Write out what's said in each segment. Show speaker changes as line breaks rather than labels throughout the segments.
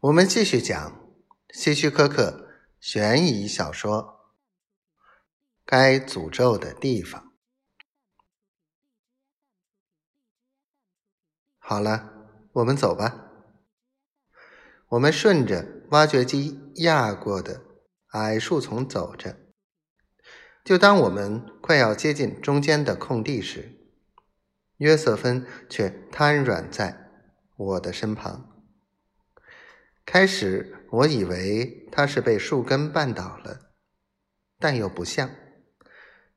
我们继续讲希区柯克悬疑小说《该诅咒的地方》。好了，我们走吧。我们顺着挖掘机压过的矮树丛走着。就当我们快要接近中间的空地时，约瑟芬却瘫软在我的身旁。开始我以为他是被树根绊倒了，但又不像，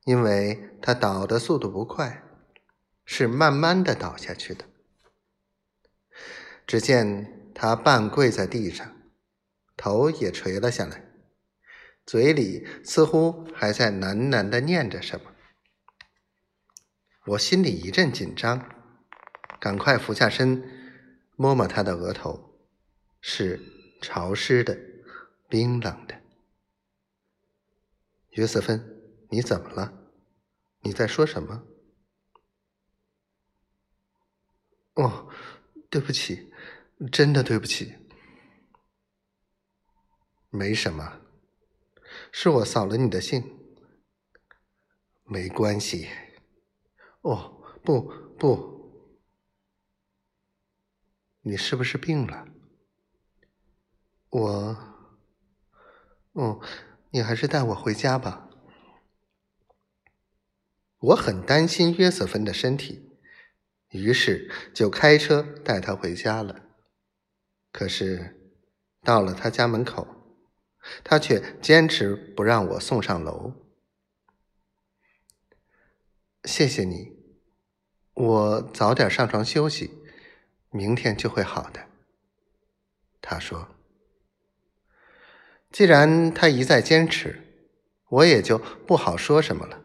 因为他倒的速度不快，是慢慢的倒下去的。只见他半跪在地上，头也垂了下来，嘴里似乎还在喃喃的念着什么。我心里一阵紧张，赶快俯下身摸摸他的额头。是潮湿的、冰冷的。约瑟芬，你怎么了？你在说什么？哦，对不起，真的对不起。没什么，是我扫了你的兴。没关系。哦，不不，你是不是病了？我，哦，你还是带我回家吧。我很担心约瑟芬的身体，于是就开车带她回家了。可是到了他家门口，他却坚持不让我送上楼。谢谢你，我早点上床休息，明天就会好的。他说。既然他一再坚持，我也就不好说什么了。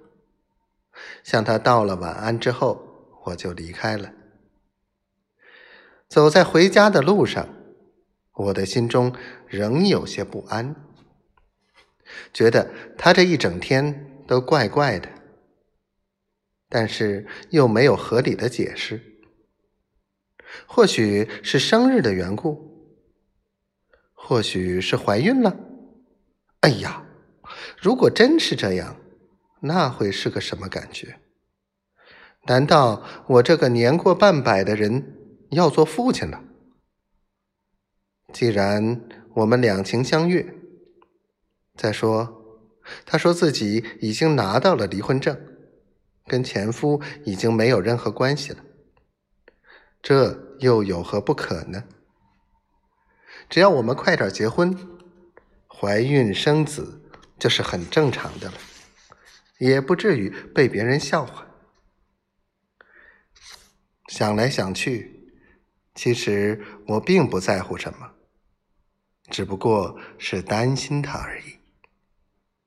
向他道了晚安之后，我就离开了。走在回家的路上，我的心中仍有些不安，觉得他这一整天都怪怪的，但是又没有合理的解释。或许是生日的缘故，或许是怀孕了。哎呀，如果真是这样，那会是个什么感觉？难道我这个年过半百的人要做父亲了？既然我们两情相悦，再说，他说自己已经拿到了离婚证，跟前夫已经没有任何关系了，这又有何不可呢？只要我们快点结婚。怀孕生子就是很正常的了，也不至于被别人笑话。想来想去，其实我并不在乎什么，只不过是担心他而已。